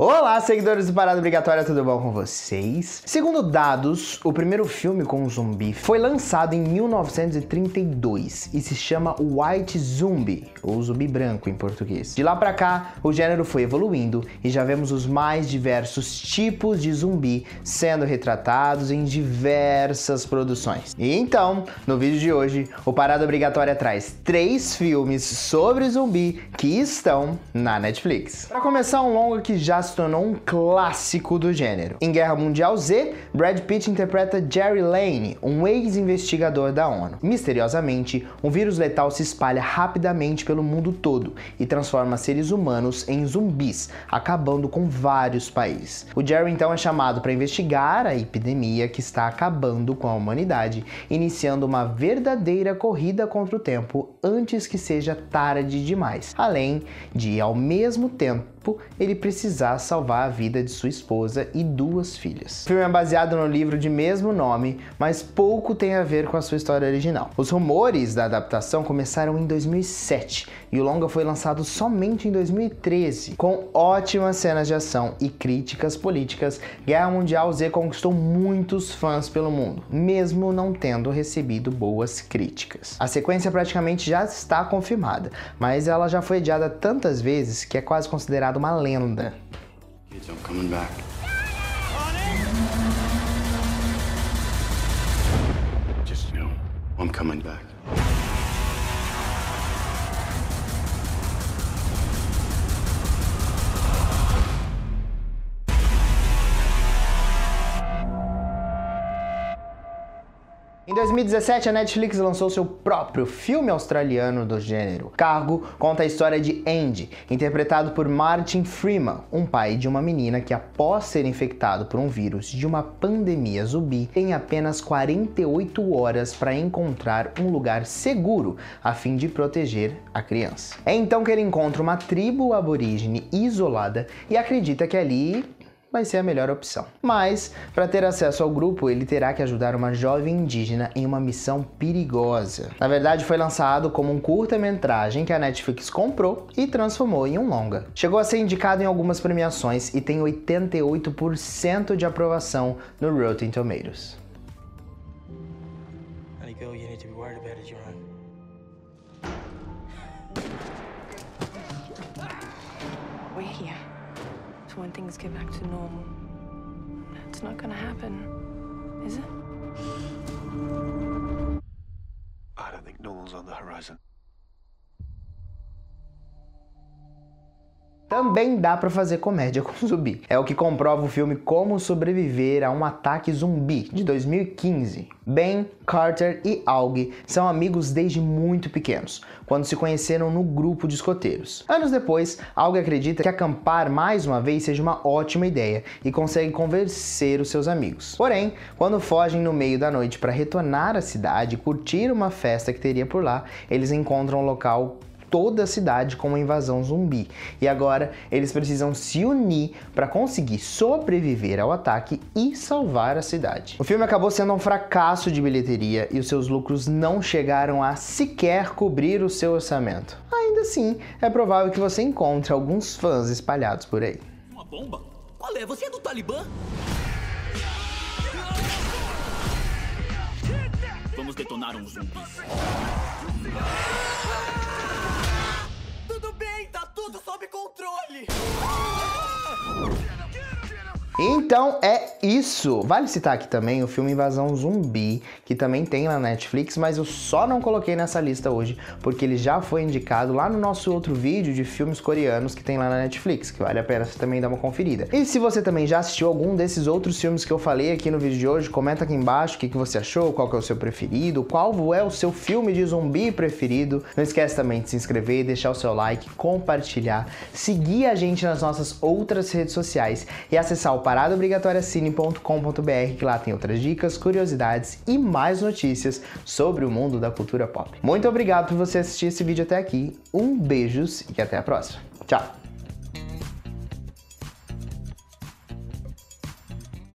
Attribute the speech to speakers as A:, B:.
A: Olá, seguidores do Parada Obrigatória, tudo bom com vocês? Segundo dados, o primeiro filme com um zumbi foi lançado em 1932 e se chama White Zombie, ou zumbi branco em português. De lá pra cá, o gênero foi evoluindo e já vemos os mais diversos tipos de zumbi sendo retratados em diversas produções. E então, no vídeo de hoje, o Parada Obrigatória traz três filmes sobre zumbi que estão na Netflix. Para começar, um longa que já se tornou um clássico do gênero. Em Guerra Mundial Z, Brad Pitt interpreta Jerry Lane, um ex-investigador da ONU. Misteriosamente, um vírus letal se espalha rapidamente pelo mundo todo e transforma seres humanos em zumbis, acabando com vários países. O Jerry então é chamado para investigar a epidemia que está acabando com a humanidade, iniciando uma verdadeira corrida contra o tempo antes que seja tarde demais, além de, ao mesmo tempo, ele precisar salvar a vida de sua esposa e duas filhas. O filme é baseado no livro de mesmo nome, mas pouco tem a ver com a sua história original. Os rumores da adaptação começaram em 2007 e o longa foi lançado somente em 2013. Com ótimas cenas de ação e críticas políticas, Guerra Mundial Z conquistou muitos fãs pelo mundo, mesmo não tendo recebido boas críticas. A sequência praticamente já está confirmada, mas ela já foi adiada tantas vezes que é quase uma lenda.
B: Kids, I'm.
A: Em 2017, a Netflix lançou seu próprio filme australiano do gênero. Cargo conta a história de Andy, interpretado por Martin Freeman, um pai de uma menina que, após ser infectado por um vírus de uma pandemia zumbi, tem apenas 48 horas para encontrar um lugar seguro a fim de proteger a criança. É então que ele encontra uma tribo aborígene isolada e acredita que ali vai ser a melhor opção. Mas, para ter acesso ao grupo, ele terá que ajudar uma jovem indígena em uma missão perigosa. Na verdade, foi lançado como um curta-metragem que a Netflix comprou e transformou em um longa. Chegou a ser indicado em algumas premiações e tem 88% de aprovação no Rotten Tomatoes.
C: You need to be worried about.
D: When things get back to normal, it's not gonna happen, is it?
B: I don't think normal's on the horizon.
A: Também dá pra fazer comédia com zumbi. É o que comprova o filme Como Sobreviver a um Ataque Zumbi, de 2015. Ben, Carter e Aug são amigos desde muito pequenos, quando se conheceram no grupo de escoteiros. Anos depois, Aug acredita que acampar mais uma vez seja uma ótima ideia e consegue convencer os seus amigos. Porém, quando fogem no meio da noite para retornar à cidade e curtir uma festa que teria por lá, eles encontram um local toda a cidade com uma invasão zumbi. E agora eles precisam se unir para conseguir sobreviver ao ataque e salvar a cidade. O filme acabou sendo um fracasso de bilheteria e os seus lucros não chegaram a sequer cobrir o seu orçamento. Ainda assim, é provável que você encontre alguns fãs espalhados por aí.
E: Uma bomba? Qual é? Você é do Talibã? Vamos detonar um zumbi.
A: Então é isso. Vale citar aqui também o filme Invasão Zumbi, que também tem na Netflix, mas eu só não coloquei nessa lista hoje porque ele já foi indicado lá no nosso outro vídeo de filmes coreanos que tem lá na Netflix, que vale a pena você também dar uma conferida. E se você também já assistiu algum desses outros filmes que eu falei aqui no vídeo de hoje, comenta aqui embaixo o que, que você achou, qual que é o seu preferido, qual é o seu filme de zumbi preferido. Não esquece também de se inscrever, deixar o seu like, compartilhar, seguir a gente nas nossas outras redes sociais e acessar o paradaobrigatoriacine.com.br, que lá tem outras dicas, curiosidades e mais notícias sobre o mundo da cultura pop. Muito obrigado por você assistir esse vídeo até aqui, um beijos e até a próxima. Tchau!